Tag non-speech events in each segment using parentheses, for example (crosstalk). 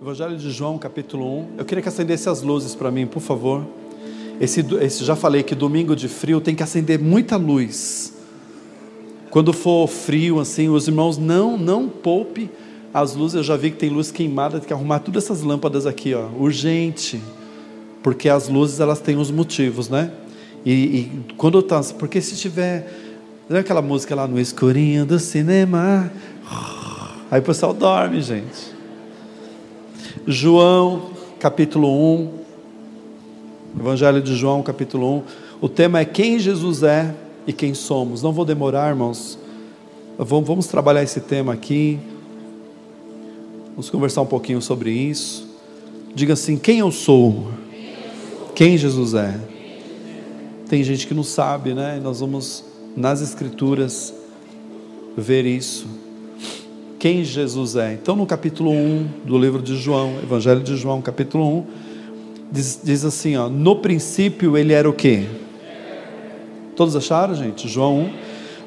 Evangelho de João, capítulo 1. Eu queria que acendesse as luzes para mim, por favor. Esse, esse, já falei que domingo de frio tem que acender muita luz. Quando for frio, assim, os irmãos não não poupe as luzes. Eu já vi que tem luz queimada, tem que arrumar todas essas lâmpadas aqui, ó, urgente, porque as luzes elas têm os motivos, né? E, e quando tá, porque se tiver, é aquela música lá no escurinho do cinema, aí o pessoal dorme, gente. João, capítulo 1. Evangelho de João, capítulo 1. O tema é quem Jesus é e quem somos. Não vou demorar, irmãos. Vamos, trabalhar esse tema aqui. Vamos conversar um pouquinho sobre isso. Diga assim: quem eu sou? Quem Jesus é? Tem gente que não sabe, né? Nós vamos nas Escrituras ver isso quem Jesus é. Então, no capítulo 1 do livro de João, Evangelho de João, capítulo 1, diz, diz assim: ó, no princípio ele era o quê? Todos acharam, gente? João 1.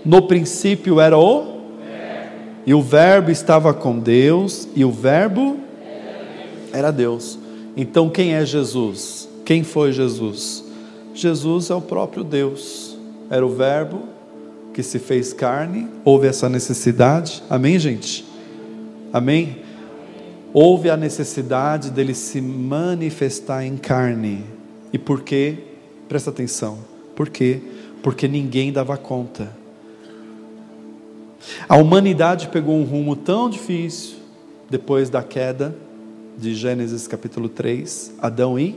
No princípio era o? E o Verbo estava com Deus, e o Verbo era Deus. Então, quem é Jesus? Quem foi Jesus? Jesus é o próprio Deus. Era o Verbo, que se fez carne, houve essa necessidade, amém, gente? Amém? Houve a necessidade dele se manifestar em carne. E por quê? Presta atenção. Por quê? Porque ninguém dava conta. A humanidade pegou um rumo tão difícil depois da queda de Gênesis capítulo 3, Adão e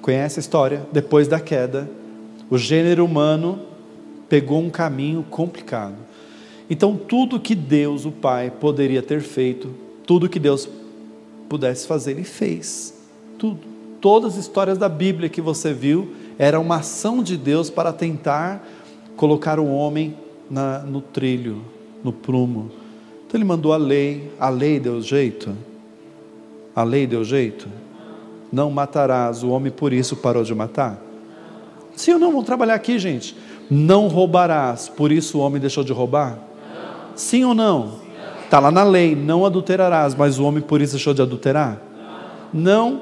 conhece a história? Depois da queda, o gênero humano pegou um caminho complicado. Então, tudo que Deus, o Pai, poderia ter feito, tudo que Deus pudesse fazer, Ele fez. Tudo. Todas as histórias da Bíblia que você viu era uma ação de Deus para tentar colocar o homem na, no trilho, no prumo. Então Ele mandou a lei, a lei deu jeito. A lei deu jeito. Não matarás, o homem por isso parou de matar. Sim ou não? Vamos trabalhar aqui, gente. Não roubarás, por isso o homem deixou de roubar? Não. Sim ou não? Está lá na lei, não adulterarás, mas o homem por isso deixou de adulterar? Não, não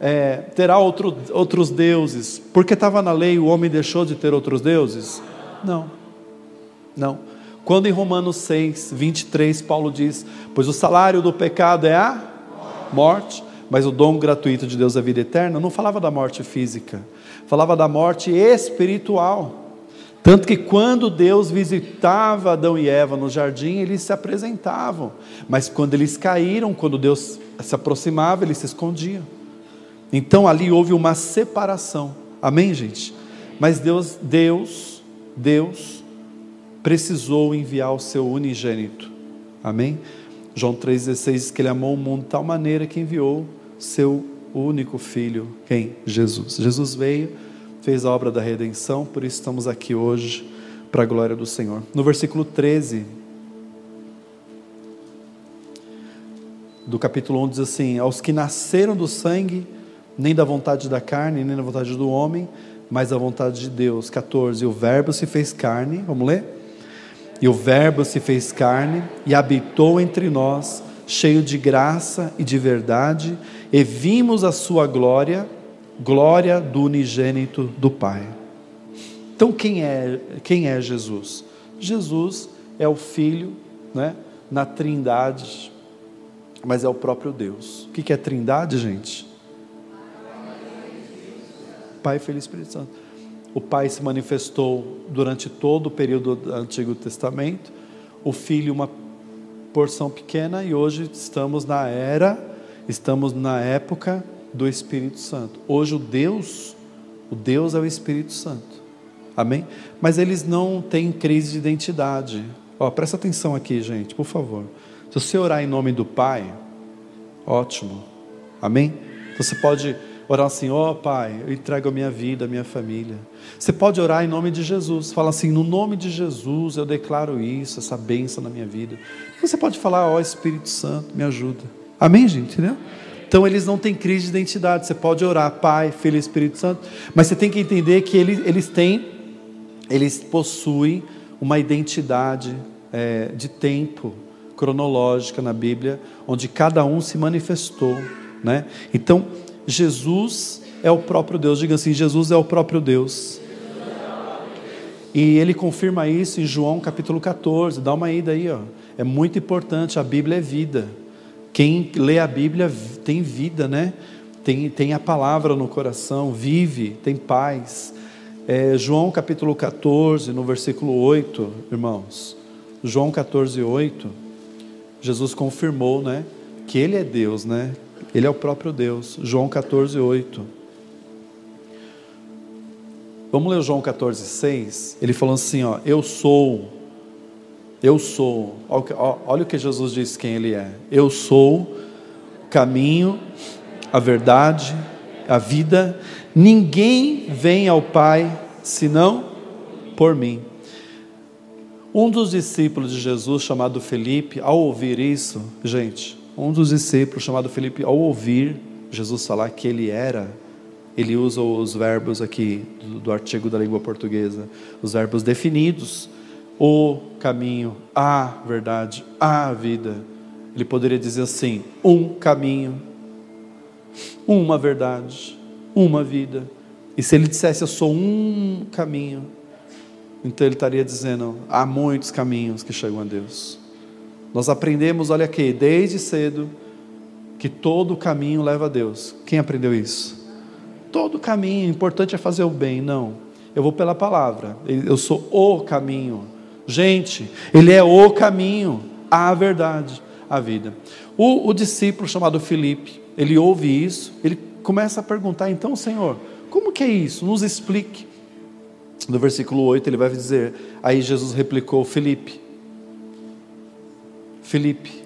é, terá outro, outros deuses, porque estava na lei o homem deixou de ter outros deuses? Não, não. Quando em Romanos 6, 23, Paulo diz: Pois o salário do pecado é a morte, mas o dom gratuito de Deus é a vida eterna, não falava da morte física, falava da morte espiritual. Tanto que quando Deus visitava Adão e Eva no jardim, eles se apresentavam. Mas quando eles caíram, quando Deus se aproximava, eles se escondiam. Então ali houve uma separação. Amém, gente? Mas Deus, Deus, Deus precisou enviar o seu unigênito. Amém? João 3,16 diz que ele amou o mundo de tal maneira que enviou seu único filho. Quem? Jesus. Jesus veio fez a obra da redenção, por isso estamos aqui hoje, para a glória do Senhor. No versículo 13 do capítulo 1 diz assim: Aos que nasceram do sangue, nem da vontade da carne, nem da vontade do homem, mas da vontade de Deus. 14: O Verbo se fez carne, vamos ler? E o Verbo se fez carne e habitou entre nós, cheio de graça e de verdade, e vimos a sua glória glória do unigênito do Pai. Então quem é, quem é Jesus? Jesus é o Filho, né, na Trindade, mas é o próprio Deus. O que é Trindade, gente? Pai, Filho e Espírito Santo. O Pai se manifestou durante todo o período do Antigo Testamento, o Filho uma porção pequena e hoje estamos na era, estamos na época do Espírito Santo. Hoje o Deus, o Deus é o Espírito Santo. Amém? Mas eles não têm crise de identidade. Ó, presta atenção aqui, gente, por favor. Se você orar em nome do Pai, ótimo. Amém? Você pode orar assim, ó oh, Pai, eu entrego a minha vida, a minha família. Você pode orar em nome de Jesus. Fala assim, no nome de Jesus eu declaro isso, essa bênção na minha vida. Você pode falar, ó oh, Espírito Santo, me ajuda. Amém, gente? Entendeu? Então eles não têm crise de identidade. Você pode orar, Pai, Filho e Espírito Santo, mas você tem que entender que eles, eles têm, eles possuem uma identidade é, de tempo. cronológica na Bíblia, onde cada um se manifestou, né? Então, Jesus é o próprio Deus. Diga assim: Jesus é o próprio Deus. E ele confirma isso em João capítulo 14. Dá uma ida aí, ó. É muito importante. A Bíblia é vida. Quem lê a Bíblia tem vida, né? Tem, tem a palavra no coração, vive, tem paz. É, João capítulo 14, no versículo 8, irmãos. João 14, 8. Jesus confirmou, né? Que Ele é Deus, né? Ele é o próprio Deus. João 14, 8. Vamos ler João 14, 6. Ele falando assim: ó, Eu sou, eu sou. Olha o que Jesus disse quem Ele é. Eu sou o caminho, a verdade, a vida. Ninguém vem ao Pai senão por mim. Um dos discípulos de Jesus, chamado Felipe, ao ouvir isso, gente, um dos discípulos, chamado Felipe, ao ouvir Jesus falar que ele era ele usa os verbos aqui do, do artigo da língua portuguesa, os verbos definidos, o caminho, a verdade, a vida. Ele poderia dizer assim: um caminho, uma verdade, uma vida. E se ele dissesse eu sou um caminho, então ele estaria dizendo: há muitos caminhos que chegam a Deus. Nós aprendemos, olha aqui, desde cedo, que todo caminho leva a Deus. Quem aprendeu isso? todo caminho, o importante é fazer o bem. Não. Eu vou pela palavra. Eu sou o caminho. Gente, ele é o caminho, a verdade, a vida. O, o discípulo chamado Felipe, ele ouve isso, ele começa a perguntar: então, Senhor, como que é isso? Nos explique. No versículo 8 ele vai dizer: Aí Jesus replicou: Felipe, Felipe,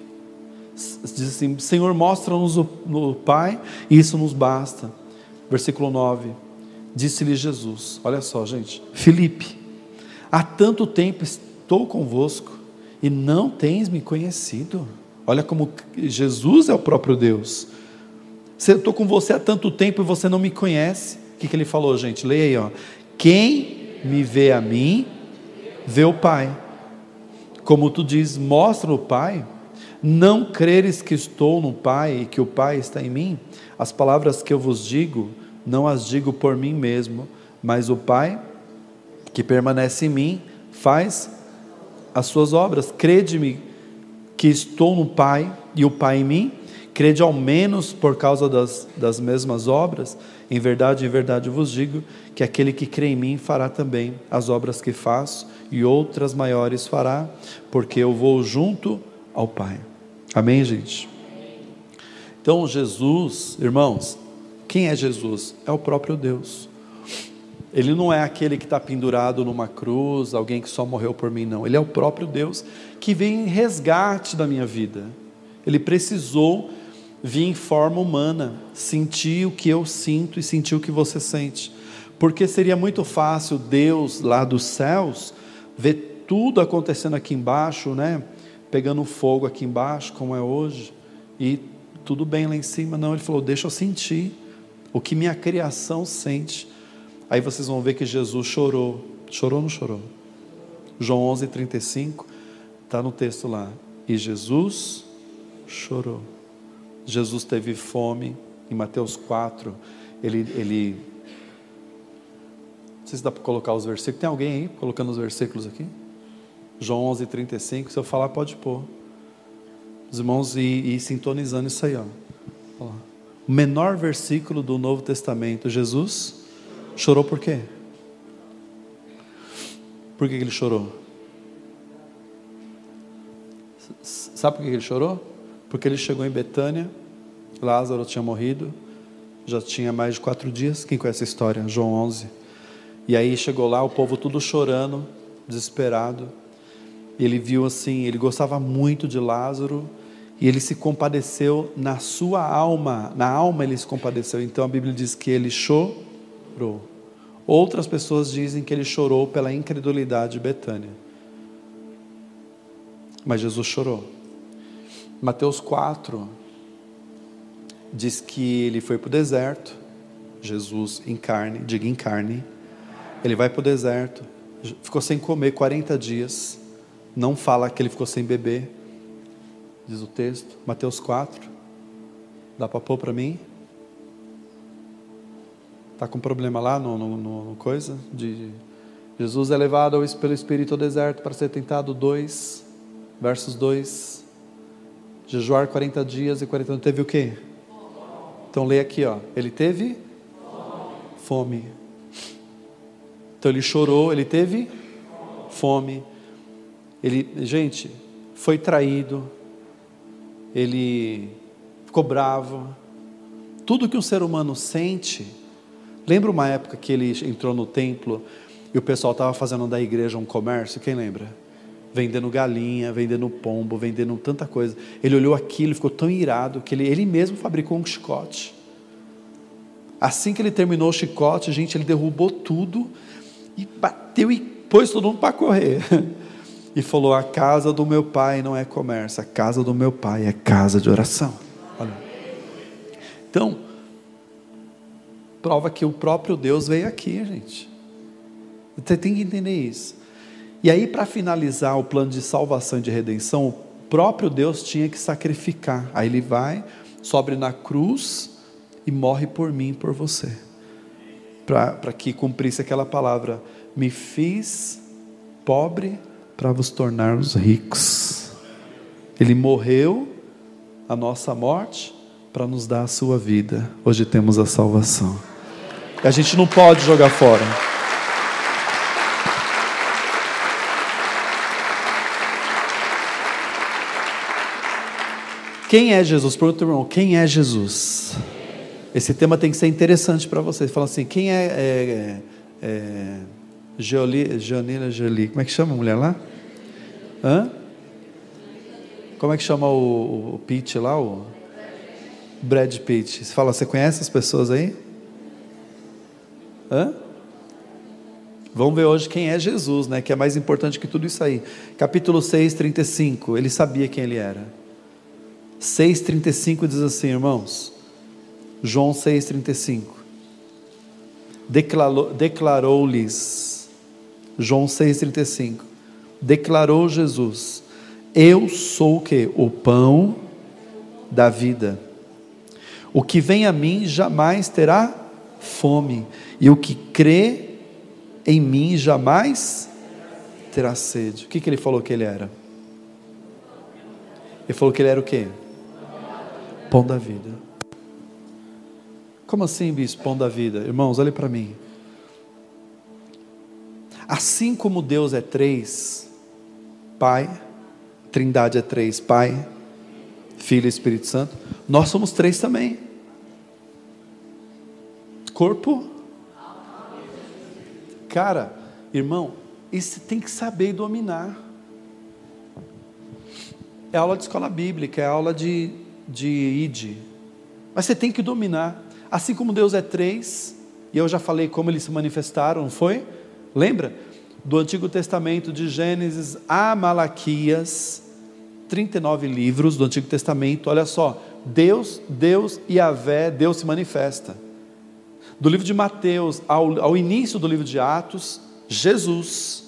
diz assim: Senhor, mostra-nos o, o Pai, e isso nos basta. Versículo 9. Disse-lhe Jesus: Olha só, gente. Felipe, há tanto tempo estou convosco e não tens me conhecido. Olha como Jesus é o próprio Deus. Eu estou com você há tanto tempo e você não me conhece. O que, que ele falou, gente? Leia aí, ó. Quem me vê a mim, vê o Pai. Como tu diz, mostra o Pai. Não creres que estou no Pai e que o Pai está em mim? As palavras que eu vos digo, não as digo por mim mesmo, mas o Pai que permanece em mim faz as suas obras. Crede-me que estou no Pai e o Pai em mim. Crede ao menos por causa das, das mesmas obras. Em verdade, em verdade vos digo que aquele que crê em mim fará também as obras que faço e outras maiores fará, porque eu vou junto ao Pai. Amém, gente? Então, Jesus, irmãos, quem é Jesus? É o próprio Deus. Ele não é aquele que está pendurado numa cruz, alguém que só morreu por mim, não. Ele é o próprio Deus que vem em resgate da minha vida. Ele precisou vir em forma humana, sentir o que eu sinto e sentir o que você sente. Porque seria muito fácil Deus lá dos céus ver tudo acontecendo aqui embaixo, né? Pegando fogo aqui embaixo, como é hoje, e tudo bem lá em cima. Não, ele falou: deixa eu sentir o que minha criação sente. Aí vocês vão ver que Jesus chorou. Chorou ou não chorou? João 11, 35, está no texto lá. E Jesus chorou. Jesus teve fome. Em Mateus 4, ele, ele não sei se dá para colocar os versículos. Tem alguém aí colocando os versículos aqui? João 11, 35. Se eu falar, pode pôr. Os irmãos e, e sintonizando isso aí, ó. O menor versículo do Novo Testamento, Jesus chorou por quê? Por que ele chorou? Sabe por que ele chorou? Porque ele chegou em Betânia, Lázaro tinha morrido, já tinha mais de quatro dias. Quem conhece a história? João 11. E aí chegou lá, o povo tudo chorando, desesperado. Ele viu assim, ele gostava muito de Lázaro e ele se compadeceu na sua alma, na alma ele se compadeceu. Então a Bíblia diz que ele chorou. Outras pessoas dizem que ele chorou pela incredulidade de Betânia. Mas Jesus chorou. Mateus 4 diz que ele foi para o deserto, Jesus em carne, diga em carne. Ele vai para o deserto, ficou sem comer 40 dias não fala que ele ficou sem beber. diz o texto, Mateus 4. Dá para pôr para mim? Está com problema lá no, no, no, coisa? De Jesus é levado pelo Espírito ao deserto para ser tentado, 2, versos 2. Jejuar 40 dias e 40 anos. Teve o quê? Então lê aqui, ó. Ele teve fome. Então ele chorou, ele teve fome. Ele, gente, foi traído. Ele ficou bravo. Tudo que um ser humano sente. Lembra uma época que ele entrou no templo e o pessoal estava fazendo da igreja um comércio? Quem lembra? Vendendo galinha, vendendo pombo, vendendo tanta coisa. Ele olhou aquilo e ficou tão irado que ele, ele mesmo fabricou um chicote. Assim que ele terminou o chicote, gente, ele derrubou tudo e bateu e pôs todo mundo para correr. (laughs) E falou: A casa do meu pai não é comércio, a casa do meu pai é casa de oração. Olha. Então, prova que o próprio Deus veio aqui, gente. Você tem que entender isso. E aí, para finalizar o plano de salvação e de redenção, o próprio Deus tinha que sacrificar. Aí ele vai, sobe na cruz e morre por mim e por você. Para que cumprisse aquela palavra: Me fiz pobre para vos tornarmos ricos. Ele morreu a nossa morte para nos dar a sua vida. Hoje temos a salvação. E a gente não pode jogar fora. Quem é Jesus? Pergunta irmão, quem é Jesus? Esse tema tem que ser interessante para vocês. Fala assim, quem é, é, é Jolie, Janina Jolie, como é que chama a mulher lá? Hã? Como é que chama o, o lá? O Brad Pitt. Você fala, você conhece as pessoas aí? Hã? Vamos ver hoje quem é Jesus, né? Que é mais importante que tudo isso aí. Capítulo 6, 35. Ele sabia quem ele era. 6,35 diz assim, irmãos. João 6,35. Declarou-lhes. João 6,35. Declarou Jesus: Eu sou o que? O pão da vida. O que vem a mim jamais terá fome, e o que crê em mim jamais terá sede. O que, que ele falou que ele era? Ele falou que ele era o quê? Pão da vida. Como assim, bispo, pão da vida? Irmãos, olhe para mim. Assim como Deus é três, Pai, Trindade é três, Pai, Filho e Espírito Santo, nós somos três também. Corpo. Cara, irmão, isso tem que saber dominar. É aula de escola bíblica, é aula de, de ID. Mas você tem que dominar. Assim como Deus é três, e eu já falei como eles se manifestaram, não foi? Lembra? Do Antigo Testamento, de Gênesis a Malaquias, 39 livros do Antigo Testamento, olha só, Deus, Deus e Avé, Deus se manifesta. Do livro de Mateus ao, ao início do livro de Atos, Jesus,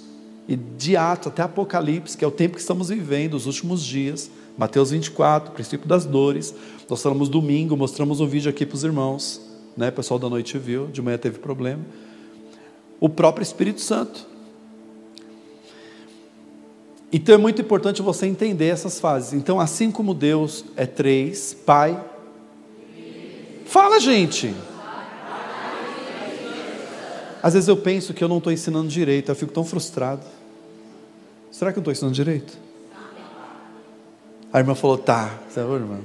e de Atos até Apocalipse, que é o tempo que estamos vivendo, os últimos dias, Mateus 24, princípio das dores. Nós falamos domingo, mostramos um vídeo aqui para os irmãos, né? O pessoal da noite viu, de manhã teve problema. O próprio Espírito Santo. Então é muito importante você entender essas fases. Então, assim como Deus é três, Pai. Fala, gente. Às vezes eu penso que eu não estou ensinando direito, eu fico tão frustrado. Será que eu estou ensinando direito? A irmã falou, tá. Falou, irmã?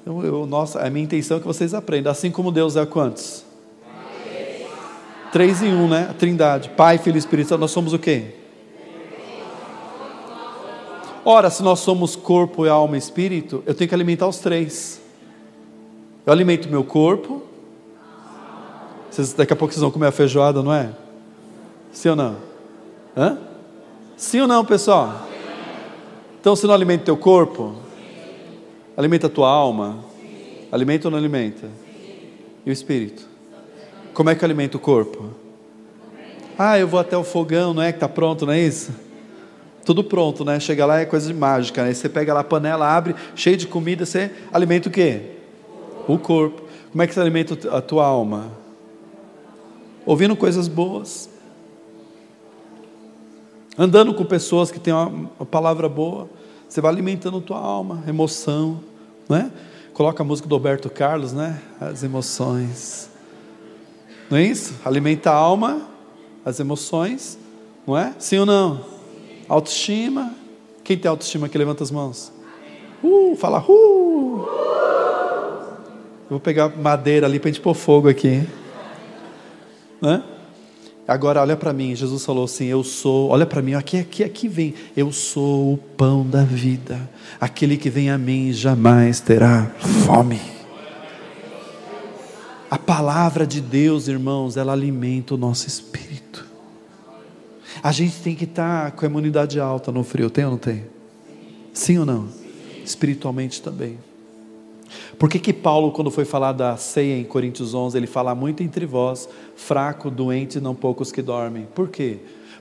Então, eu, nossa, a minha intenção é que vocês aprendam. Assim como Deus é quantos? Três em um, né? A trindade. Pai, Filho e Espírito Santo. Nós somos o quê? Ora, se nós somos corpo, alma e espírito, eu tenho que alimentar os três. Eu alimento meu corpo. Vocês, daqui a pouco vocês vão comer a feijoada, não é? Sim ou não? Hã? Sim ou não, pessoal? Então, se não alimenta o teu corpo, alimenta a tua alma, alimenta ou não alimenta? E o espírito? Como é que alimenta o corpo? Ah, eu vou até o fogão, não é que está pronto, não é isso? Tudo pronto, né? Chega lá é coisa de mágica, né? Você pega lá a panela, abre, cheio de comida, você alimenta o quê? O corpo. Como é que você alimenta a tua alma? Ouvindo coisas boas. Andando com pessoas que têm uma, uma palavra boa. Você vai alimentando tua alma, emoção, né? Coloca a música do Alberto Carlos, né? As emoções. Não é isso? Alimenta a alma, as emoções, não é? Sim ou não? Autoestima. Quem tem autoestima aqui, levanta as mãos. Uh, fala, uh. Vou pegar madeira ali para a gente pôr fogo aqui. Né? Agora olha para mim, Jesus falou assim: Eu sou, olha para mim, aqui, aqui, aqui vem, eu sou o pão da vida. Aquele que vem a mim jamais terá fome. A palavra de Deus, irmãos, ela alimenta o nosso espírito. A gente tem que estar com a imunidade alta no frio, tem ou não tem? Sim ou não? Espiritualmente também. Por que, que Paulo, quando foi falar da ceia em Coríntios 11, ele fala muito entre vós, fraco, doente, não poucos que dormem? Por quê?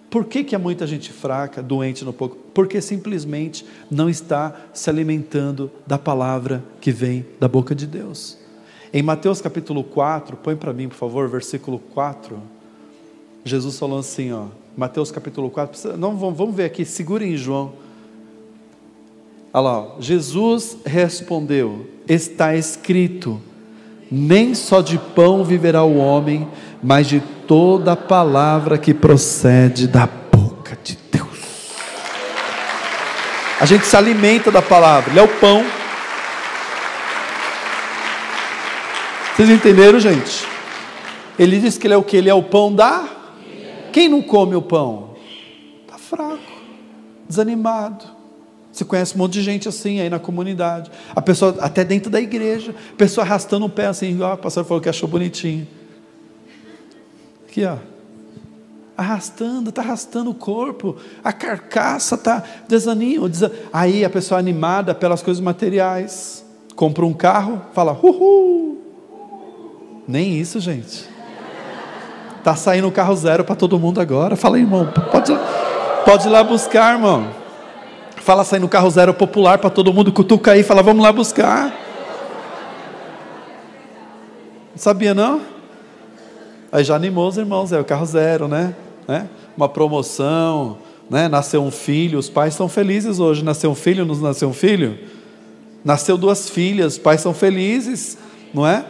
Por que, que há muita gente fraca, doente, não pouco? Porque simplesmente não está se alimentando da palavra que vem da boca de Deus. Em Mateus capítulo 4, põe para mim, por favor, versículo 4. Jesus falou assim, ó, Mateus capítulo 4, não, vamos ver aqui, segurem em João Olha lá, Jesus respondeu: Está escrito, nem só de pão viverá o homem, mas de toda palavra que procede da boca de Deus. A gente se alimenta da palavra, ele é o pão. Vocês entenderam, gente? Ele diz que ele é o que? Ele é o pão da. Quem não come o pão? Está fraco, desanimado você conhece um monte de gente assim aí na comunidade. A pessoa, até dentro da igreja, a pessoa arrastando o pé assim, igual a pastor falou que achou bonitinho. Aqui, ó. Arrastando, está arrastando o corpo, a carcaça está desanimo. Aí a pessoa animada pelas coisas materiais, compra um carro, fala, uhul. Nem isso, gente. Está saindo o carro zero para todo mundo agora. Fala, irmão, pode, pode ir lá buscar, irmão. Fala sair no carro zero popular para todo mundo, cutuca aí, fala, vamos lá buscar. Sabia não? Aí já animou os irmãos, é o carro zero, né? né? Uma promoção, né? Nasceu um filho, os pais estão felizes hoje. Nasceu um filho, não nasceu um filho? Nasceu duas filhas, os pais são felizes, não é?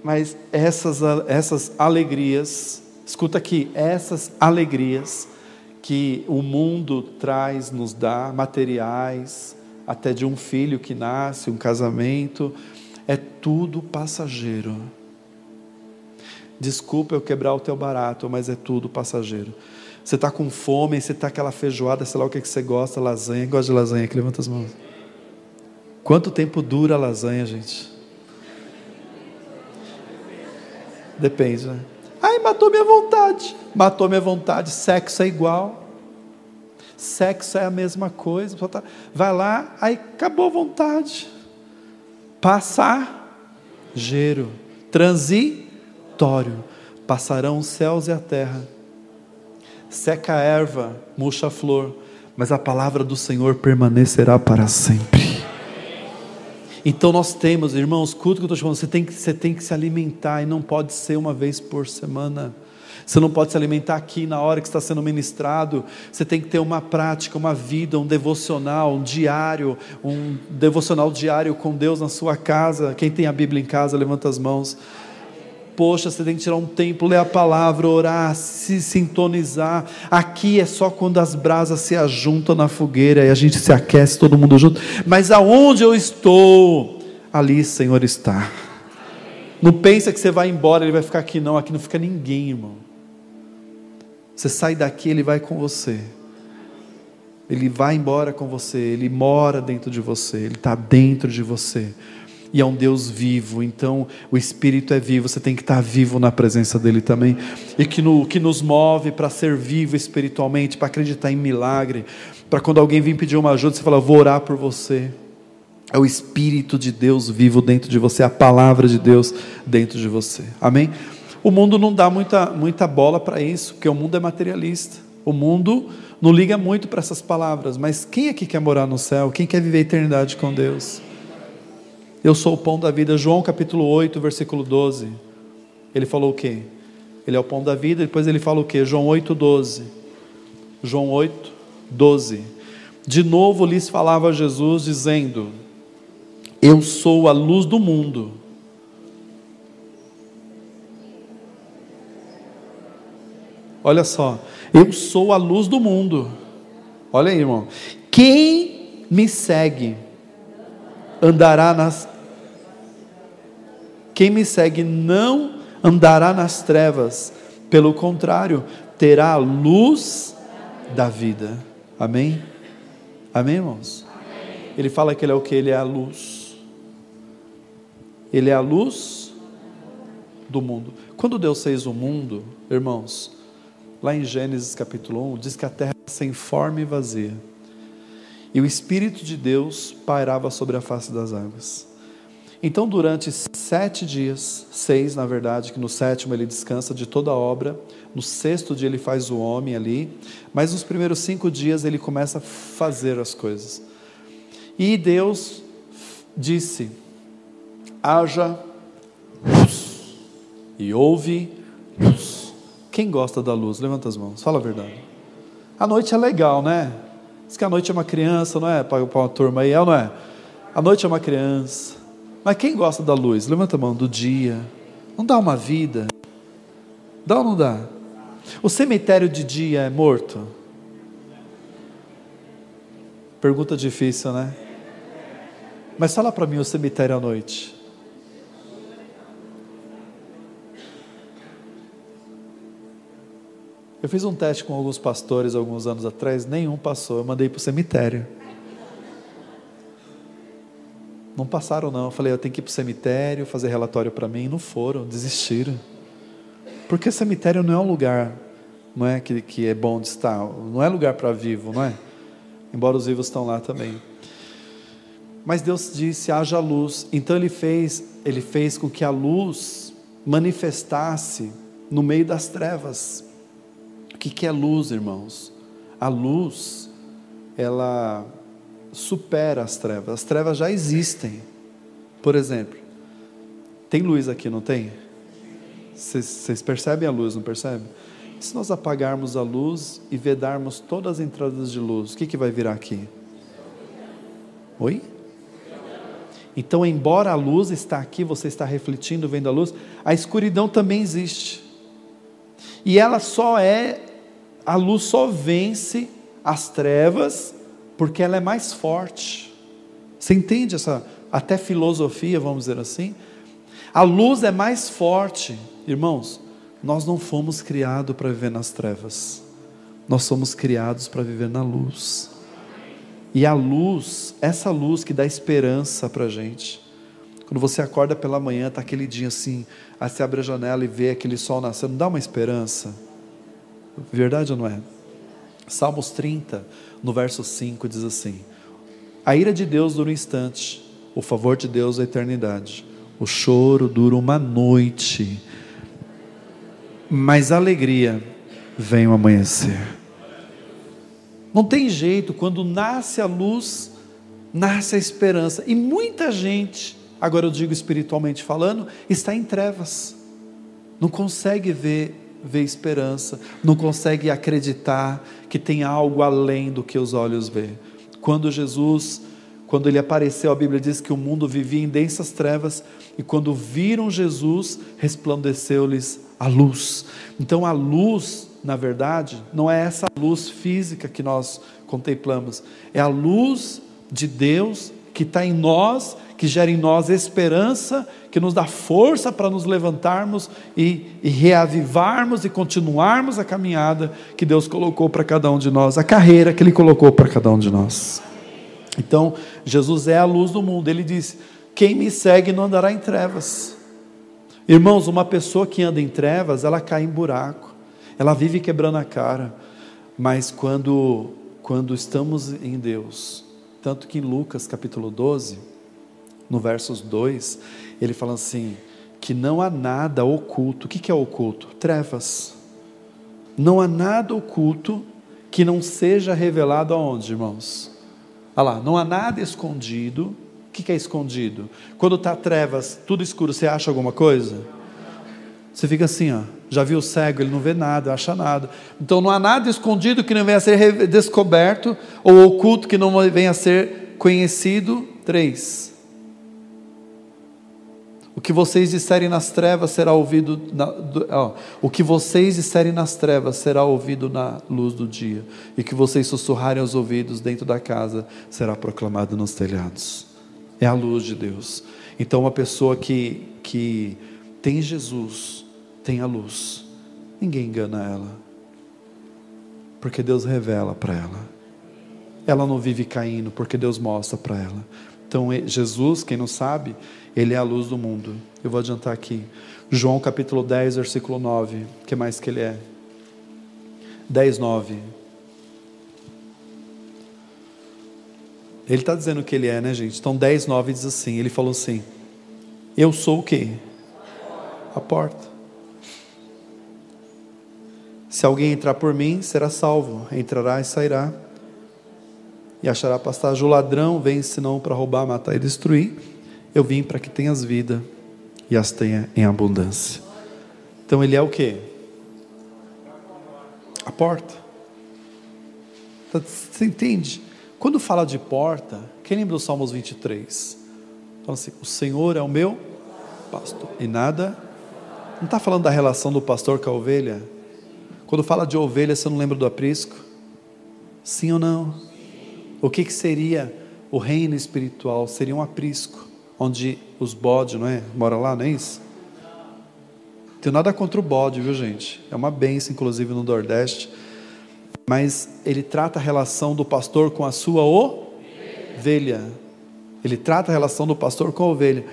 Mas essas, essas alegrias, escuta aqui, essas alegrias que o mundo traz, nos dá, materiais, até de um filho que nasce, um casamento, é tudo passageiro. Desculpa eu quebrar o teu barato, mas é tudo passageiro. Você está com fome, você está aquela feijoada, sei lá o que, que você gosta, lasanha, gosta de lasanha aqui, levanta as mãos. Quanto tempo dura a lasanha, gente? Depende, né? Ai, matou minha vontade. Matou minha vontade. Sexo é igual. Sexo é a mesma coisa. Tá, vai lá, aí acabou a vontade. Passageiro. Transitório. Passarão os céus e a terra. Seca a erva, murcha a flor. Mas a palavra do Senhor permanecerá para sempre. Então nós temos, irmãos, culto que eu estou falando, você tem, que, você tem que se alimentar e não pode ser uma vez por semana. Você não pode se alimentar aqui na hora que está sendo ministrado. Você tem que ter uma prática, uma vida, um devocional, um diário, um devocional diário com Deus na sua casa. Quem tem a Bíblia em casa, levanta as mãos. Poxa, você tem que tirar um tempo, ler a palavra, orar, se sintonizar. Aqui é só quando as brasas se ajuntam na fogueira e a gente se aquece todo mundo junto. Mas aonde eu estou, ali Senhor está. Não pensa que você vai embora, ele vai ficar aqui não, aqui não fica ninguém, irmão. Você sai daqui, ele vai com você. Ele vai embora com você, ele mora dentro de você, ele está dentro de você e é um Deus vivo. Então, o Espírito é vivo, você tem que estar vivo na presença dele também. E que, no, que nos move para ser vivo espiritualmente, para acreditar em milagre, para quando alguém vir pedir uma ajuda, você fala, vou orar por você. É o Espírito de Deus vivo dentro de você, a palavra de Deus dentro de você. Amém? O mundo não dá muita, muita bola para isso, porque o mundo é materialista. O mundo não liga muito para essas palavras, mas quem aqui quer morar no céu? Quem quer viver a eternidade com Deus? Eu sou o pão da vida. João capítulo 8, versículo 12. Ele falou o quê? Ele é o pão da vida, depois ele fala o quê? João 8, 12. João 8, 12. De novo lhes falava Jesus, dizendo: Eu sou a luz do mundo. Olha só, eu sou a luz do mundo. Olha aí, irmão. Quem me segue andará nas. Quem me segue não andará nas trevas, pelo contrário, terá a luz da vida. Amém? Amém, irmãos? Amém. Ele fala que ele é o que? Ele é a luz. Ele é a luz do mundo. Quando Deus fez o mundo, irmãos, lá em Gênesis capítulo 1, diz que a terra sem forma e vazia. E o Espírito de Deus pairava sobre a face das águas. Então, durante sete dias, seis na verdade, que no sétimo ele descansa de toda a obra, no sexto dia ele faz o homem ali, mas nos primeiros cinco dias ele começa a fazer as coisas. E Deus disse: haja luz, e houve luz. Quem gosta da luz? Levanta as mãos, fala a verdade. A noite é legal, né? Diz que a noite é uma criança, não é? Para uma turma aí, é ou não é? A noite é uma criança mas quem gosta da luz? Levanta a mão, do dia. Não dá uma vida? Dá ou não dá? O cemitério de dia é morto? Pergunta difícil, né? Mas fala para mim o cemitério à noite. Eu fiz um teste com alguns pastores alguns anos atrás, nenhum passou. Eu mandei para o cemitério. Não passaram, não. Eu falei, eu tenho que ir para o cemitério, fazer relatório para mim. Não foram, desistiram. Porque cemitério não é um lugar não é que, que é bom de estar. Não é lugar para vivo, não é? Embora os vivos estão lá também. Mas Deus disse: haja luz. Então ele fez, ele fez com que a luz manifestasse no meio das trevas. O que, que é luz, irmãos? A luz, ela supera as trevas. As trevas já existem. Por exemplo, tem luz aqui, não tem? Vocês percebem a luz, não percebem? E se nós apagarmos a luz e vedarmos todas as entradas de luz, o que, que vai virar aqui? Oi? Então, embora a luz está aqui, você está refletindo, vendo a luz, a escuridão também existe. E ela só é, a luz só vence as trevas porque ela é mais forte. Você entende essa até filosofia, vamos dizer assim? A luz é mais forte, irmãos. Nós não fomos criados para viver nas trevas. Nós somos criados para viver na luz. E a luz, essa luz que dá esperança para a gente. Quando você acorda pela manhã, está aquele dia assim, aí você abre a janela e vê aquele sol nascendo, dá uma esperança. Verdade ou não é? Salmos 30, no verso 5, diz assim: A ira de Deus dura um instante, o favor de Deus a eternidade. O choro dura uma noite, mas a alegria vem o amanhecer. Não tem jeito, quando nasce a luz, nasce a esperança. E muita gente, agora eu digo espiritualmente falando, está em trevas, não consegue ver vê esperança, não consegue acreditar que tem algo além do que os olhos vê. Quando Jesus, quando ele apareceu, a Bíblia diz que o mundo vivia em densas trevas e quando viram Jesus, resplandeceu-lhes a luz. Então a luz, na verdade, não é essa luz física que nós contemplamos, é a luz de Deus que está em nós, que gera em nós esperança, que nos dá força para nos levantarmos e, e reavivarmos e continuarmos a caminhada que Deus colocou para cada um de nós, a carreira que Ele colocou para cada um de nós. Então, Jesus é a luz do mundo. Ele disse: Quem me segue não andará em trevas. Irmãos, uma pessoa que anda em trevas, ela cai em buraco, ela vive quebrando a cara. Mas quando, quando estamos em Deus, tanto que em Lucas capítulo 12, no versos 2, ele fala assim: que não há nada oculto. O que é oculto? Trevas. Não há nada oculto que não seja revelado aonde, irmãos? Olha lá, não há nada escondido. O que é escondido? Quando está trevas, tudo escuro, você acha alguma coisa? Você fica assim, ó. Já viu o cego, ele não vê nada, acha nada. Então não há nada escondido que não venha a ser descoberto, ou oculto que não venha a ser conhecido. Três. O que vocês disserem nas trevas será ouvido. Na, do, ó, o que vocês disserem nas trevas será ouvido na luz do dia. E que vocês sussurrarem aos ouvidos dentro da casa será proclamado nos telhados. É a luz de Deus. Então, uma pessoa que, que tem Jesus, tem a luz. Ninguém engana ela. Porque Deus revela para ela. Ela não vive caindo, porque Deus mostra para ela. Então, Jesus, quem não sabe, ele é a luz do mundo. Eu vou adiantar aqui. João capítulo 10, versículo 9. O que mais que ele é? 10, 9. Ele está dizendo o que ele é, né, gente? Então, 10, 9 diz assim: Ele falou assim: Eu sou o quê? A porta. Se alguém entrar por mim, será salvo. Entrará e sairá. E achará pastagem. O ladrão vem senão para roubar, matar e destruir. Eu vim para que tenhas vida e as tenha em abundância. Então ele é o que? A porta. Então, você entende? Quando fala de porta, quem lembra do Salmos 23? Fala assim: O Senhor é o meu pastor, e nada. Não está falando da relação do pastor com a ovelha? Quando fala de ovelha, você não lembra do aprisco? Sim ou não? O que, que seria o reino espiritual? Seria um aprisco onde os bodes, não é? Mora lá, não é isso? Tenho nada contra o bode, viu gente? É uma benção, inclusive no Nordeste. Mas ele trata a relação do pastor com a sua ovelha. Ele trata a relação do pastor com a ovelha.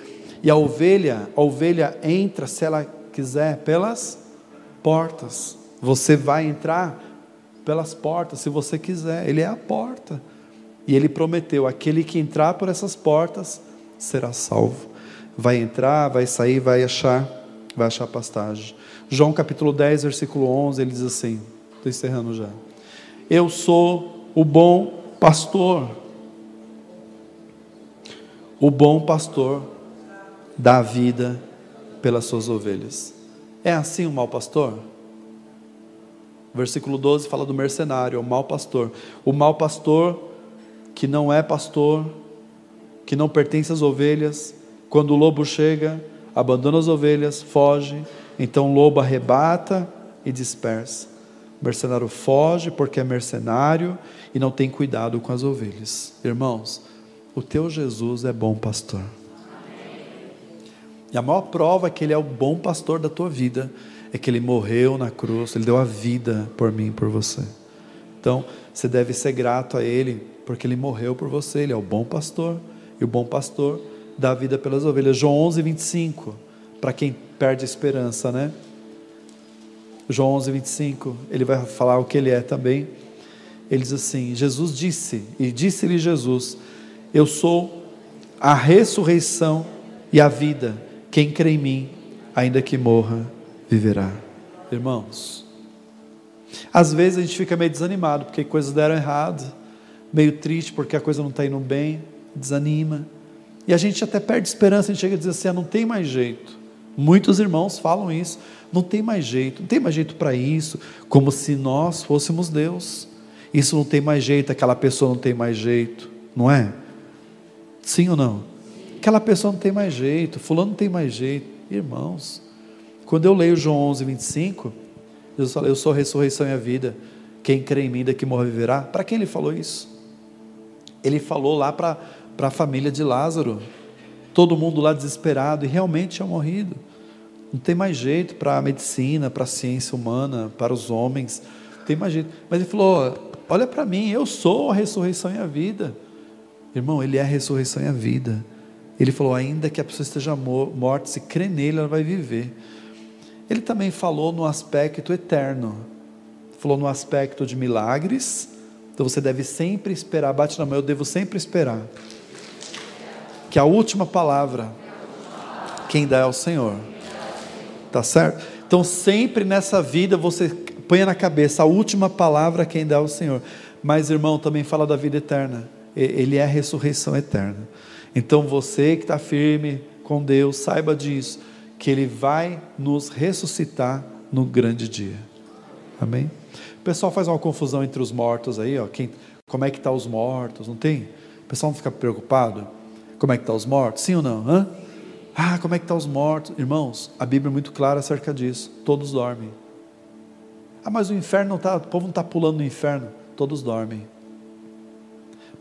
E a ovelha, a ovelha entra, se ela quiser, pelas portas. Você vai entrar pelas portas, se você quiser. Ele é a porta. E ele prometeu: aquele que entrar por essas portas será salvo. Vai entrar, vai sair, vai achar, vai achar pastagem. João capítulo 10, versículo 11, ele diz assim: estou encerrando já. Eu sou o bom pastor. O bom pastor dá vida pelas suas ovelhas. É assim o mau pastor? Versículo 12 fala do mercenário, o mau pastor. O mau pastor que não é pastor, que não pertence às ovelhas, quando o lobo chega, abandona as ovelhas, foge, então o lobo arrebata e dispersa. O mercenário foge porque é mercenário e não tem cuidado com as ovelhas. Irmãos, o teu Jesus é bom pastor. E a maior prova que ele é o bom pastor da tua vida é que ele morreu na cruz, ele deu a vida por mim por você. Então, você deve ser grato a ele, porque ele morreu por você, ele é o bom pastor. E o bom pastor dá a vida pelas ovelhas. João 11, 25. Para quem perde a esperança, né? João 11, 25. Ele vai falar o que ele é também. Ele diz assim: Jesus disse, e disse-lhe Jesus: Eu sou a ressurreição e a vida. Quem crê em mim, ainda que morra, viverá. Irmãos, às vezes a gente fica meio desanimado porque coisas deram errado, meio triste porque a coisa não está indo bem desanima. E a gente até perde esperança, a gente chega a dizer assim: ah, não tem mais jeito. Muitos irmãos falam isso, não tem mais jeito, não tem mais jeito para isso, como se nós fôssemos Deus. Isso não tem mais jeito, aquela pessoa não tem mais jeito, não é? Sim ou não? Aquela pessoa não tem mais jeito, fulano não tem mais jeito. Irmãos, quando eu leio João 11, 25, Jesus fala, eu sou a ressurreição e a vida, quem crê em mim daqui morre viverá. Para quem ele falou isso? Ele falou lá para a família de Lázaro. Todo mundo lá desesperado e realmente tinha morrido. Não tem mais jeito para a medicina, para a ciência humana, para os homens. Não tem mais jeito. Mas ele falou: Olha para mim, eu sou a ressurreição e a vida. Irmão, ele é a ressurreição e a vida. Ele falou: ainda que a pessoa esteja morta, se crê nele, ela vai viver. Ele também falou no aspecto eterno. Falou no aspecto de milagres. Então você deve sempre esperar. Bate na mão, eu devo sempre esperar que a última palavra quem dá é o Senhor. Tá certo? Então sempre nessa vida você Ponha na cabeça, a última palavra quem dá é o Senhor. Mas, irmão, também fala da vida eterna. Ele é a ressurreição eterna. Então, você que está firme com Deus, saiba disso, que Ele vai nos ressuscitar no grande dia. Amém? O pessoal faz uma confusão entre os mortos aí, ó. Quem, como é que estão tá os mortos? Não tem? O pessoal não fica preocupado? Como é que estão tá os mortos? Sim ou não? Hã? Ah, como é que estão tá os mortos? Irmãos, a Bíblia é muito clara acerca disso. Todos dormem. Ah, mas o inferno não está, o povo não está pulando no inferno. Todos dormem.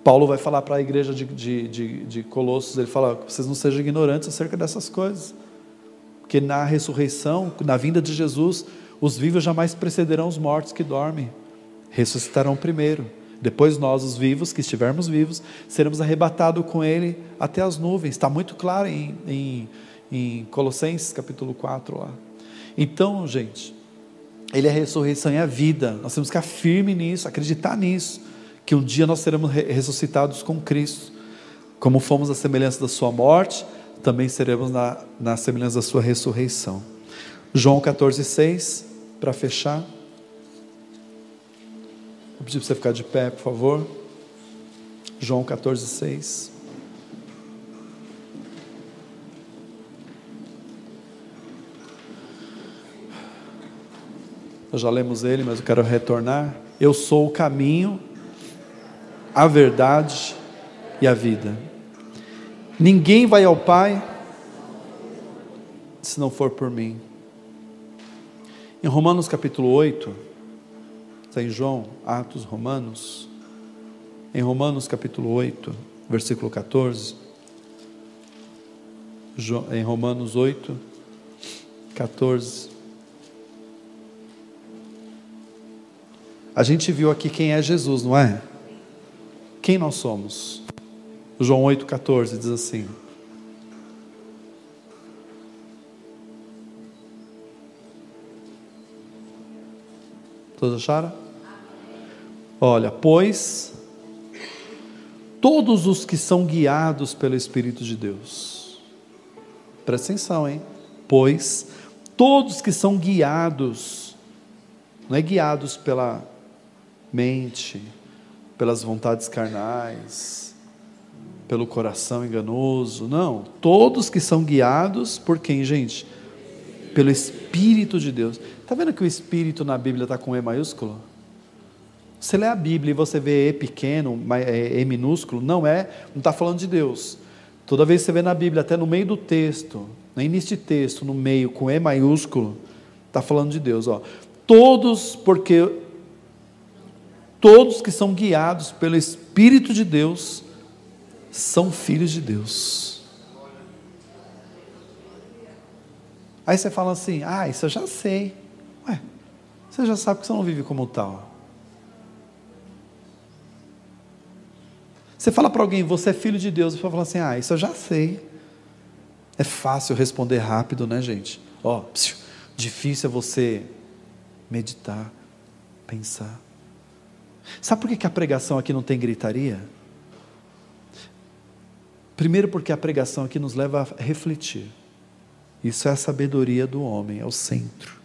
Paulo vai falar para a igreja de, de, de, de Colossos, ele fala, vocês não sejam ignorantes acerca dessas coisas. Porque na ressurreição, na vinda de Jesus, os vivos jamais precederão os mortos que dormem. Ressuscitarão primeiro. Depois nós, os vivos, que estivermos vivos, seremos arrebatados com Ele até as nuvens. Está muito claro em, em, em Colossenses capítulo 4 lá. Então, gente, Ele é a ressurreição e a vida. Nós temos que ficar firme nisso, acreditar nisso, que um dia nós seremos ressuscitados com Cristo. Como fomos a semelhança da Sua morte, também seremos na, na semelhança da Sua ressurreição. João 14, 6, para fechar. Vou pedir para você ficar de pé, por favor. João 14, 6. Nós já lemos ele, mas eu quero retornar. Eu sou o caminho, a verdade e a vida. Ninguém vai ao Pai se não for por mim. Em Romanos capítulo 8, Está em João, Atos Romanos. Em Romanos capítulo 8, versículo 14. Em Romanos 8, 14. A gente viu aqui quem é Jesus, não é? Quem nós somos? João 8,14 diz assim: Todos acharam? Olha, pois todos os que são guiados pelo Espírito de Deus, presta atenção, hein? Pois todos que são guiados, não é guiados pela mente, pelas vontades carnais, pelo coração enganoso, não. Todos que são guiados por quem, gente? Pelo Espírito de Deus. Está vendo que o Espírito na Bíblia está com E maiúsculo? Você lê a Bíblia e você vê E pequeno, E minúsculo, não é, não está falando de Deus. Toda vez que você vê na Bíblia, até no meio do texto, no início de texto, no meio, com E maiúsculo, está falando de Deus. Ó. Todos, porque todos que são guiados pelo Espírito de Deus são filhos de Deus. Aí você fala assim: ah, isso eu já sei. Ué, você já sabe que você não vive como tal. Você fala para alguém, você é filho de Deus, e você fala assim: ah, isso eu já sei. É fácil responder rápido, né, gente? Ó, oh, difícil é você meditar, pensar. Sabe por que a pregação aqui não tem gritaria? Primeiro, porque a pregação aqui nos leva a refletir. Isso é a sabedoria do homem, é o centro.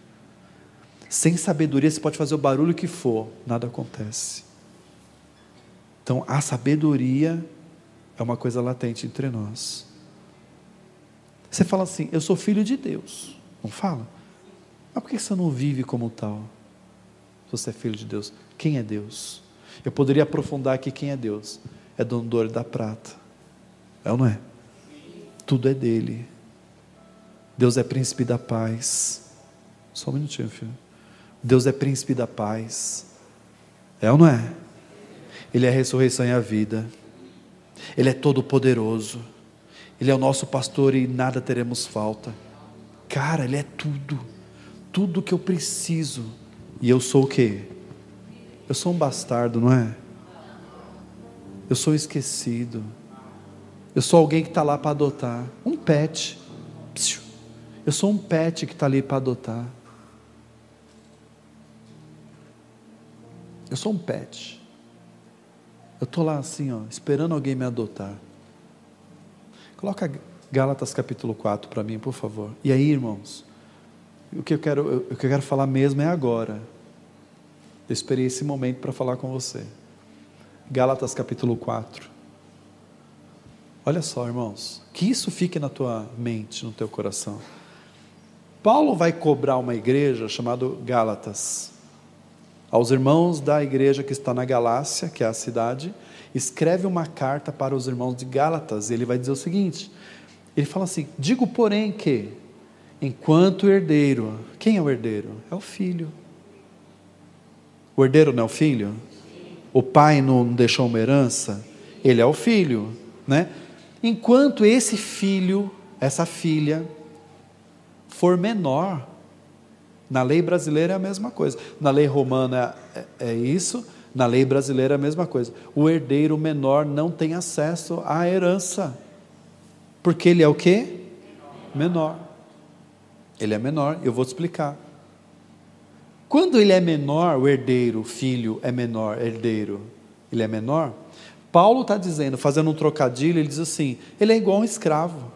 Sem sabedoria, você pode fazer o barulho que for, nada acontece. Então, a sabedoria é uma coisa latente entre nós. Você fala assim, eu sou filho de Deus. Não fala? Mas por que você não vive como tal? Se você é filho de Deus. Quem é Deus? Eu poderia aprofundar aqui quem é Deus. É dono do ouro da prata. É ou não é? Tudo é dele. Deus é príncipe da paz. Só um minutinho, filho. Deus é príncipe da paz. É ou não é? Ele é a ressurreição e a vida. Ele é todo poderoso. Ele é o nosso pastor e nada teremos falta. Cara, ele é tudo. Tudo que eu preciso. E eu sou o quê? Eu sou um bastardo, não é? Eu sou esquecido. Eu sou alguém que está lá para adotar. Um pet. Eu sou um pet que está ali para adotar. Eu sou um pet. Eu estou lá assim, ó, esperando alguém me adotar. Coloca Gálatas capítulo 4 para mim, por favor. E aí, irmãos, o que eu quero, o que eu quero falar mesmo é agora. Eu esperei esse momento para falar com você. Gálatas capítulo 4. Olha só, irmãos, que isso fique na tua mente, no teu coração. Paulo vai cobrar uma igreja chamada Gálatas. Aos irmãos da igreja que está na Galácia, que é a cidade, escreve uma carta para os irmãos de Gálatas. Ele vai dizer o seguinte: ele fala assim: Digo, porém, que enquanto herdeiro, quem é o herdeiro? É o filho. O herdeiro não é o filho? O pai não deixou uma herança? Ele é o filho, né? Enquanto esse filho, essa filha, for menor, na lei brasileira é a mesma coisa. Na lei romana é, é isso, na lei brasileira é a mesma coisa. O herdeiro menor não tem acesso à herança. Porque ele é o quê? Menor. Ele é menor, eu vou te explicar. Quando ele é menor, o herdeiro, o filho é menor, herdeiro, ele é menor. Paulo está dizendo, fazendo um trocadilho, ele diz assim: ele é igual a um escravo.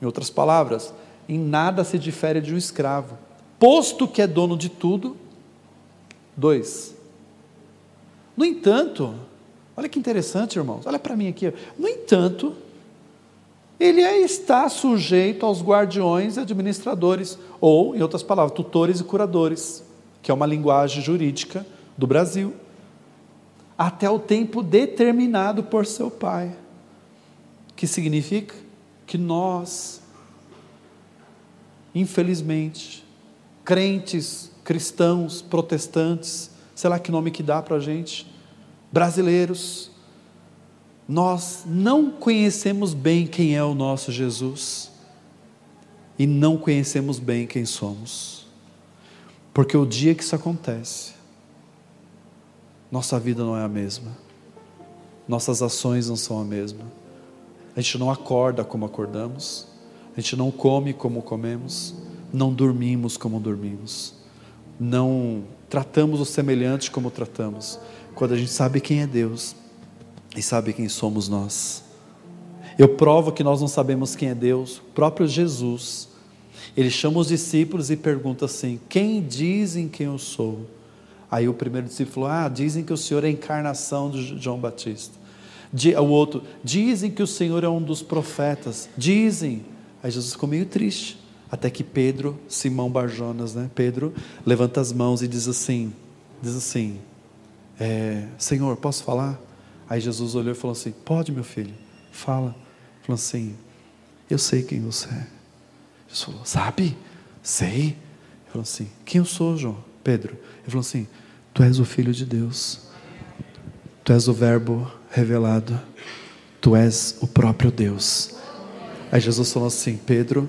Em outras palavras, em nada se difere de um escravo. Posto que é dono de tudo, dois. No entanto, olha que interessante, irmãos, olha para mim aqui. No entanto, ele está sujeito aos guardiões e administradores, ou, em outras palavras, tutores e curadores, que é uma linguagem jurídica do Brasil, até o tempo determinado por seu pai. Que significa que nós, infelizmente, crentes, cristãos, protestantes, sei lá que nome que dá para a gente, brasileiros, nós não conhecemos bem quem é o nosso Jesus e não conhecemos bem quem somos, porque o dia que isso acontece, nossa vida não é a mesma, nossas ações não são a mesma, a gente não acorda como acordamos, a gente não come como comemos, não dormimos como dormimos, não tratamos os semelhantes como tratamos, quando a gente sabe quem é Deus e sabe quem somos nós. Eu provo que nós não sabemos quem é Deus, o próprio Jesus. Ele chama os discípulos e pergunta assim: Quem dizem quem eu sou? Aí o primeiro discípulo falou: Ah, dizem que o Senhor é a encarnação de João Batista. O outro, dizem que o Senhor é um dos profetas. Dizem. Aí Jesus ficou meio triste. Até que Pedro, Simão Barjonas, né? Pedro levanta as mãos e diz assim: diz assim, é, Senhor, posso falar? Aí Jesus olhou e falou assim: Pode, meu filho, fala. Falou assim: Eu sei quem você é. Jesus falou: Sabe? Sei. Ele falou assim: Quem eu sou, João? Pedro. Ele falou assim: Tu és o filho de Deus. Tu és o Verbo revelado. Tu és o próprio Deus. Aí Jesus falou assim: Pedro,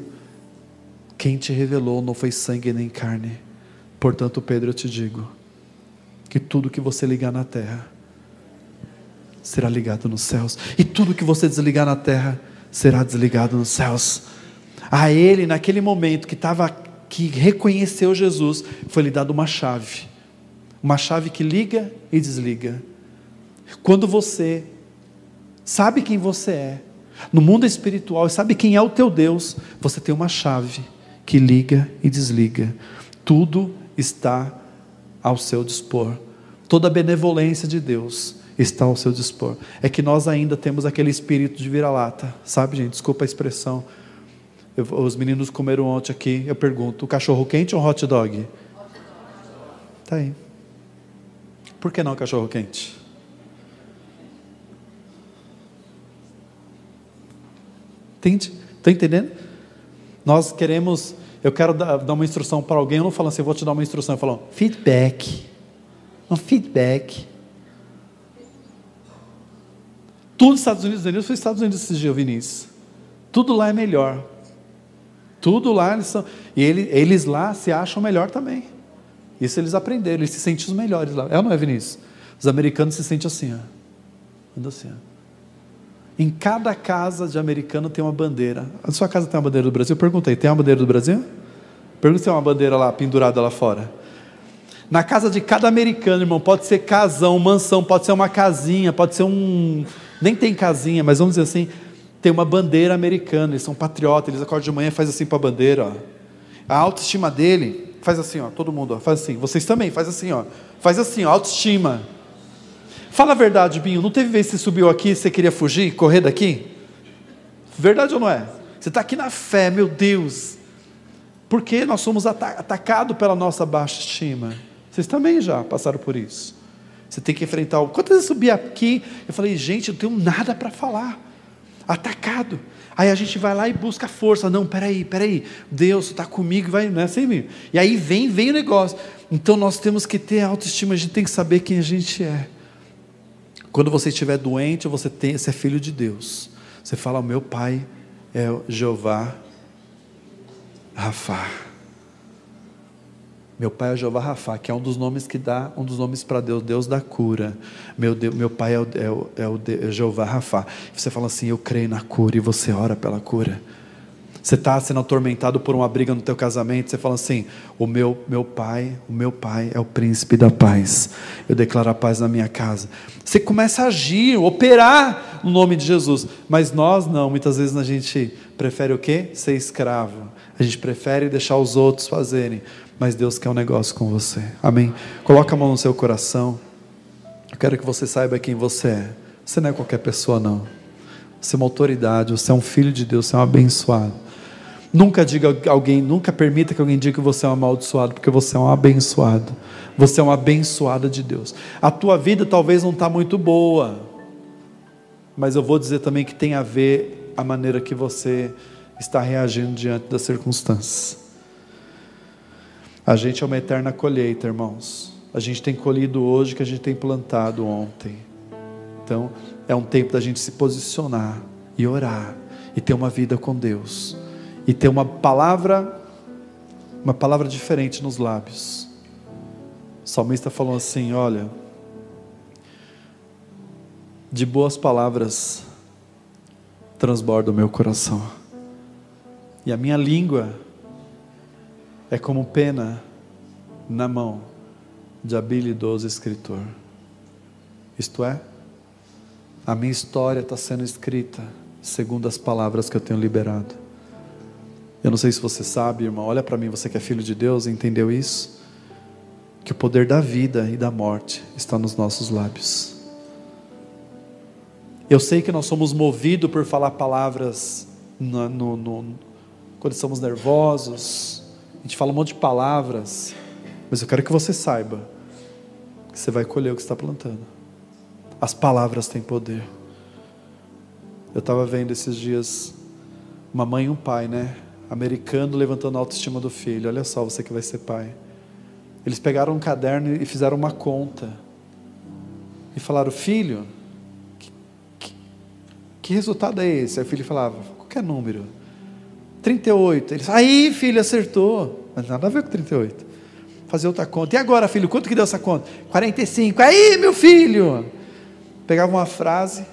quem te revelou não foi sangue nem carne. Portanto, Pedro, eu te digo que tudo que você ligar na terra será ligado nos céus, e tudo que você desligar na terra será desligado nos céus. A ele, naquele momento que estava que reconheceu Jesus, foi lhe dado uma chave. Uma chave que liga e desliga. Quando você sabe quem você é, no mundo espiritual, e sabe quem é o teu Deus, você tem uma chave que liga e desliga. Tudo está ao seu dispor. Toda a benevolência de Deus está ao seu dispor. É que nós ainda temos aquele espírito de vira-lata, sabe, gente? Desculpa a expressão. Os meninos comeram ontem aqui. Eu pergunto: o cachorro quente ou hot dog? Tá aí. Por que não cachorro quente? Entende? Está entendendo? Nós queremos, eu quero dar, uma instrução para alguém, eu não falo assim, eu vou te dar uma instrução, eu falo feedback. Um feedback. Tudo nos Estados Unidos, Denilson foi Estados Unidos esses dias, Vinícius. Tudo lá é melhor. Tudo lá eles são. E eles, eles lá se acham melhor também. Isso eles aprenderam, eles se sentem os melhores lá. É ou não é, Vinícius? Os americanos se sentem assim, ó. Anda assim, ó. Em cada casa de americano tem uma bandeira. A sua casa tem uma bandeira do Brasil? Eu perguntei, tem uma bandeira do Brasil? Pergunta se tem uma bandeira lá pendurada lá fora. Na casa de cada americano, irmão, pode ser casão, mansão, pode ser uma casinha, pode ser um. Nem tem casinha, mas vamos dizer assim, tem uma bandeira americana, eles são patriotas, eles acordam de manhã e fazem assim para a bandeira. Ó. A autoestima dele Faz assim, ó, todo mundo, ó, faz assim. Vocês também, faz assim, ó. Faz assim, ó, autoestima. Fala a verdade, Binho. Não teve vez que você subiu aqui e você queria fugir, correr daqui? Verdade ou não é? Você está aqui na fé, meu Deus. Porque nós somos atacados pela nossa baixa estima. Vocês também já passaram por isso. Você tem que enfrentar. Quantas vezes eu subi aqui, eu falei, gente, eu não tenho nada para falar. Atacado. Aí a gente vai lá e busca força. Não, peraí, peraí. Deus está comigo, vai, não é assim mesmo. E aí vem, vem o negócio. Então nós temos que ter autoestima, a gente tem que saber quem a gente é. Quando você estiver doente, você, tem, você é filho de Deus. Você fala, meu pai é Jeová Rafa. Meu pai é Jeová Rafa, que é um dos nomes que dá, um dos nomes para Deus, Deus da cura. Meu, Deus, meu pai é o, é o, é o é Jeová Rafa. Você fala assim, eu creio na cura e você ora pela cura. Você está sendo atormentado por uma briga no teu casamento, você fala assim: o meu, meu pai, o meu pai é o príncipe da paz. Eu declaro a paz na minha casa. Você começa a agir, operar no nome de Jesus. Mas nós não, muitas vezes a gente prefere o quê? Ser escravo. A gente prefere deixar os outros fazerem. Mas Deus quer um negócio com você. Amém? Coloca a mão no seu coração. Eu quero que você saiba quem você é. Você não é qualquer pessoa, não. Você é uma autoridade, você é um filho de Deus, você é um abençoado. Nunca diga alguém, nunca permita que alguém diga que você é um amaldiçoado, porque você é um abençoado. Você é uma abençoada de Deus. A tua vida talvez não está muito boa, mas eu vou dizer também que tem a ver a maneira que você está reagindo diante das circunstâncias. A gente é uma eterna colheita, irmãos. A gente tem colhido hoje que a gente tem plantado ontem. Então, é um tempo da gente se posicionar e orar e ter uma vida com Deus e ter uma palavra, uma palavra diferente nos lábios. O salmista falou assim: Olha, de boas palavras transborda o meu coração, e a minha língua é como pena na mão de habilidoso escritor. Isto é, a minha história está sendo escrita segundo as palavras que eu tenho liberado. Eu não sei se você sabe, irmão, olha para mim, você que é filho de Deus, entendeu isso? Que o poder da vida e da morte está nos nossos lábios. Eu sei que nós somos movidos por falar palavras no, no, no, quando estamos nervosos, a gente fala um monte de palavras, mas eu quero que você saiba que você vai colher o que está plantando. As palavras têm poder. Eu estava vendo esses dias uma mãe e um pai, né? americano levantando a autoestima do filho. Olha só, você que vai ser pai. Eles pegaram um caderno e fizeram uma conta. E falaram, filho, que, que, que resultado é esse? Aí o filho falava, qualquer número. 38. Eles, aí, filho, acertou. Mas nada a ver com 38. Fazer outra conta. E agora, filho, quanto que deu essa conta? 45. Aí, meu filho. Pegava uma frase.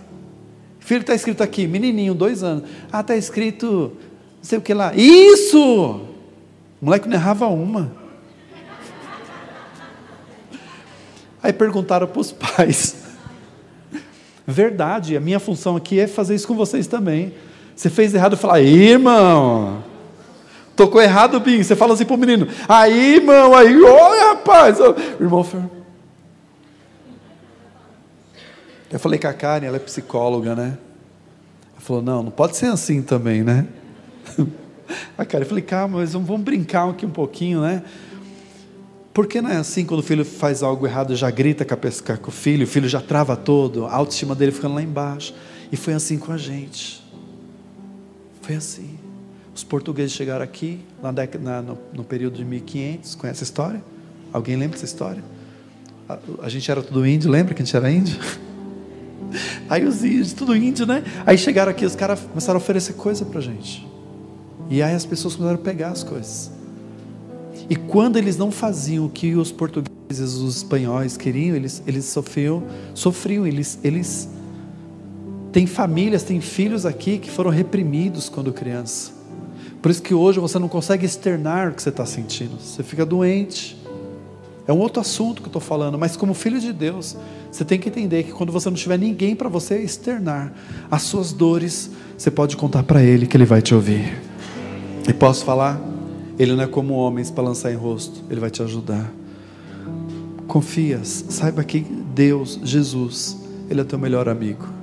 Filho, está escrito aqui, menininho, dois anos. Ah, está escrito não sei o que lá. Isso! O moleque não errava uma. Aí perguntaram para os pais. (laughs) Verdade, a minha função aqui é fazer isso com vocês também. Você fez errado, eu falo, aí, irmão. Tocou errado, Bim. Você fala assim para o menino, aí, irmão, aí, olha, rapaz. O irmão falou. Eu falei com a Karen, ela é psicóloga, né? Ela falou, não, não pode ser assim também, né? (laughs) A cara, eu falei, calma, mas vamos brincar aqui um pouquinho, né? Porque não é assim quando o filho faz algo errado, já grita com o filho, o filho já trava todo, a autoestima dele ficando lá embaixo. E foi assim com a gente. Foi assim. Os portugueses chegaram aqui na década, na, no, no, período de 1500. Conhece a história? Alguém lembra dessa história? A, a gente era tudo índio, lembra que a gente era índio? (laughs) Aí os índios, tudo índio, né? Aí chegaram aqui, os caras começaram a oferecer coisa para gente. E aí as pessoas começaram a pegar as coisas. E quando eles não faziam o que os portugueses, os espanhóis queriam, eles, eles sofriam, sofriam, eles, eles têm famílias, têm filhos aqui que foram reprimidos quando criança. Por isso que hoje você não consegue externar o que você está sentindo. Você fica doente. É um outro assunto que eu estou falando, mas como filho de Deus, você tem que entender que quando você não tiver ninguém para você externar as suas dores, você pode contar para Ele que Ele vai te ouvir. E posso falar? Ele não é como homens para lançar em rosto, ele vai te ajudar. Confia, saiba que Deus, Jesus, Ele é teu melhor amigo.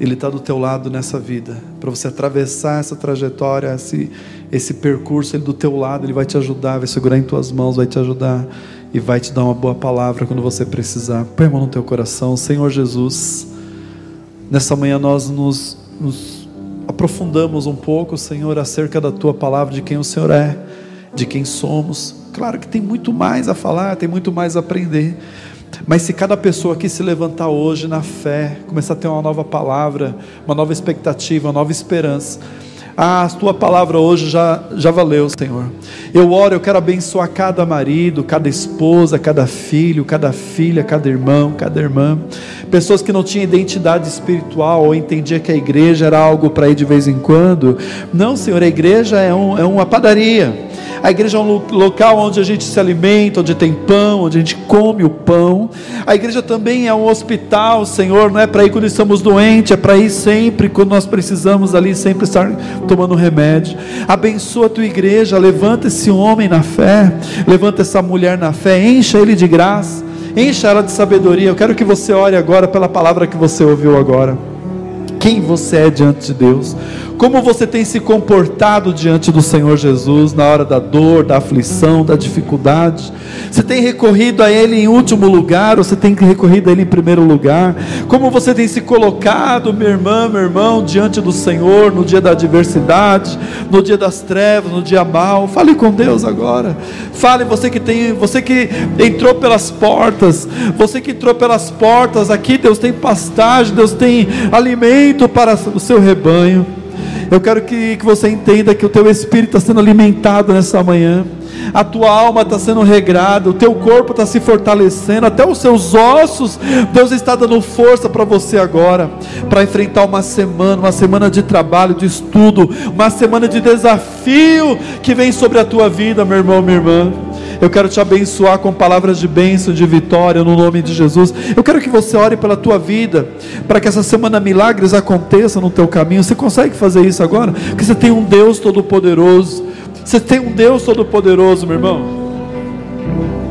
Ele está do teu lado nessa vida, para você atravessar essa trajetória, esse, esse percurso, Ele do teu lado, Ele vai te ajudar, vai segurar em tuas mãos, vai te ajudar e vai te dar uma boa palavra quando você precisar. Põe a mão no teu coração, Senhor Jesus. Nessa manhã nós nos, nos aprofundamos um pouco, Senhor, acerca da tua palavra, de quem o Senhor é, de quem somos. Claro que tem muito mais a falar, tem muito mais a aprender. Mas se cada pessoa aqui se levantar hoje na fé, começar a ter uma nova palavra, uma nova expectativa, uma nova esperança, ah, a tua palavra hoje já, já valeu, Senhor. Eu oro, eu quero abençoar cada marido, cada esposa, cada filho, cada filha, cada irmão, cada irmã. Pessoas que não tinham identidade espiritual ou entendia que a igreja era algo para ir de vez em quando. Não, Senhor, a igreja é, um, é uma padaria. A igreja é um local onde a gente se alimenta, onde tem pão, onde a gente come o pão. A igreja também é um hospital, Senhor, não é para ir quando estamos doentes, é para ir sempre quando nós precisamos ali, sempre estar tomando remédio. Abençoa a tua igreja, levanta esse homem na fé, levanta essa mulher na fé, encha ele de graça, encha ela de sabedoria. Eu quero que você ore agora pela palavra que você ouviu agora. Quem você é diante de Deus? Como você tem se comportado diante do Senhor Jesus na hora da dor, da aflição, da dificuldade? Você tem recorrido a Ele em último lugar ou você tem recorrido a Ele em primeiro lugar? Como você tem se colocado, minha irmã, meu irmão, diante do Senhor no dia da adversidade, no dia das trevas, no dia mal? Fale com Deus agora. Fale você que tem, você que entrou pelas portas, você que entrou pelas portas aqui, Deus tem pastagem, Deus tem alimento para o seu rebanho. Eu quero que, que você entenda que o teu espírito está sendo alimentado nessa manhã a tua alma está sendo regrada, o teu corpo está se fortalecendo, até os seus ossos, Deus está dando força para você agora, para enfrentar uma semana, uma semana de trabalho, de estudo, uma semana de desafio que vem sobre a tua vida, meu irmão, minha irmã. Eu quero te abençoar com palavras de bênção, de vitória, no nome de Jesus. Eu quero que você ore pela tua vida, para que essa semana milagres aconteçam no teu caminho. Você consegue fazer isso agora? Porque você tem um Deus todo-poderoso. Você tem um Deus todo-poderoso, meu irmão.